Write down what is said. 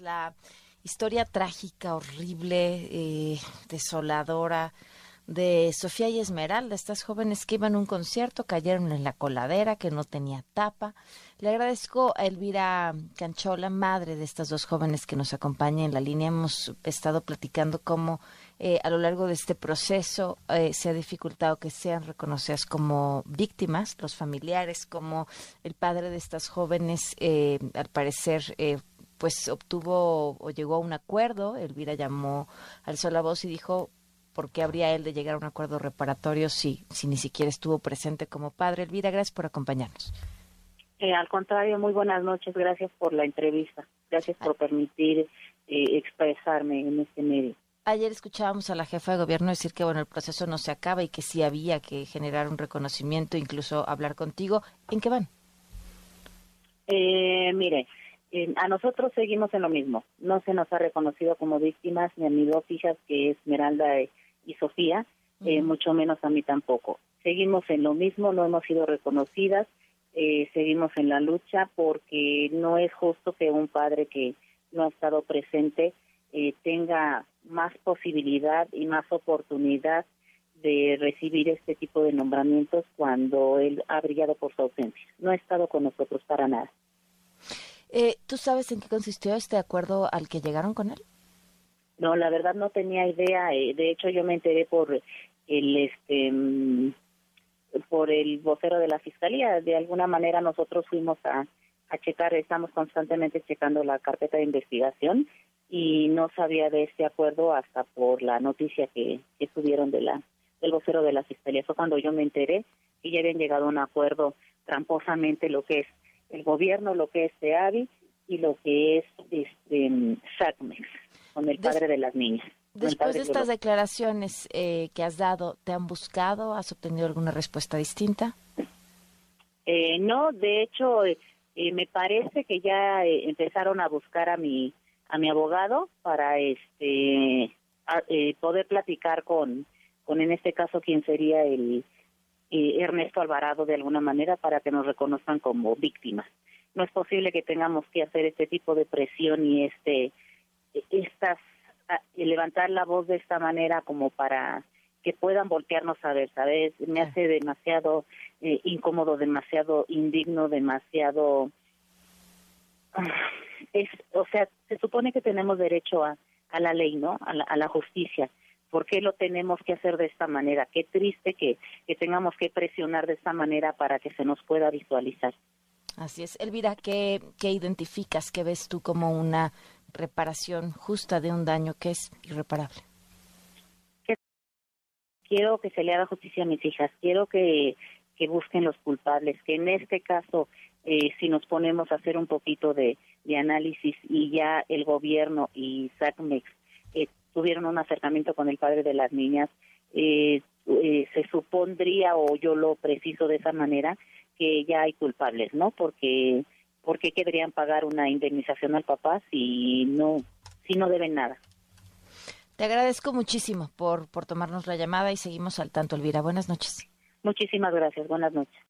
la historia trágica, horrible, eh, desoladora de Sofía y Esmeralda, estas jóvenes que iban a un concierto, cayeron en la coladera que no tenía tapa. Le agradezco a Elvira Canchola, madre de estas dos jóvenes que nos acompaña en la línea. Hemos estado platicando cómo eh, a lo largo de este proceso eh, se ha dificultado que sean reconocidas como víctimas, los familiares, como el padre de estas jóvenes, al parecer, pues obtuvo o llegó a un acuerdo. Elvira llamó, alzó la voz y dijo, ¿por qué habría él de llegar a un acuerdo reparatorio si, si ni siquiera estuvo presente como padre? Elvira, gracias por acompañarnos. Eh, al contrario, muy buenas noches. Gracias por la entrevista. Gracias por permitir eh, expresarme en este medio. Ayer escuchábamos a la jefa de gobierno decir que bueno el proceso no se acaba y que sí había que generar un reconocimiento, incluso hablar contigo. ¿En qué van? Eh, mire, a nosotros seguimos en lo mismo. No se nos ha reconocido como víctimas ni a mis dos hijas, que es Esmeralda y Sofía, eh, mucho menos a mí tampoco. Seguimos en lo mismo, no hemos sido reconocidas, eh, seguimos en la lucha porque no es justo que un padre que no ha estado presente eh, tenga más posibilidad y más oportunidad de recibir este tipo de nombramientos cuando él ha brillado por su ausencia. No ha estado con nosotros para nada. ¿Tú sabes en qué consistió este acuerdo al que llegaron con él? No, la verdad no tenía idea. Eh, de hecho, yo me enteré por el este mm, por el vocero de la fiscalía. De alguna manera nosotros fuimos a, a checar, estamos constantemente checando la carpeta de investigación y no sabía de este acuerdo hasta por la noticia que, subieron de la del vocero de la fiscalía. Fue cuando yo me enteré que ya habían llegado a un acuerdo tramposamente lo que es el gobierno, lo que es SEAVI y lo que es este SACMEX con el padre de las niñas. Después de estas declaraciones eh, que has dado, ¿te han buscado? ¿Has obtenido alguna respuesta distinta? Eh, no, de hecho, eh, me parece que ya empezaron a buscar a mi a mi abogado para este poder platicar con con en este caso quien sería el Ernesto Alvarado de alguna manera para que nos reconozcan como víctimas. No es posible que tengamos que hacer este tipo de presión y este estas levantar la voz de esta manera como para que puedan voltearnos a ver, ¿sabes? Me hace demasiado eh, incómodo, demasiado indigno, demasiado... Es, o sea, se supone que tenemos derecho a, a la ley, ¿no? A la, a la justicia. ¿Por qué lo tenemos que hacer de esta manera? Qué triste que, que tengamos que presionar de esta manera para que se nos pueda visualizar. Así es. Elvira, ¿qué, qué identificas, qué ves tú como una reparación justa de un daño que es irreparable. Quiero que se le haga justicia a mis hijas, quiero que, que busquen los culpables, que en este caso, eh, si nos ponemos a hacer un poquito de, de análisis y ya el gobierno y SACMEX tuvieron un acercamiento con el padre de las niñas, eh, eh, se supondría, o yo lo preciso de esa manera, que ya hay culpables, ¿no? Porque ¿por qué querrían pagar una indemnización al papá si no, si no deben nada? Te agradezco muchísimo por, por tomarnos la llamada y seguimos al tanto, Elvira. Buenas noches. Muchísimas gracias. Buenas noches.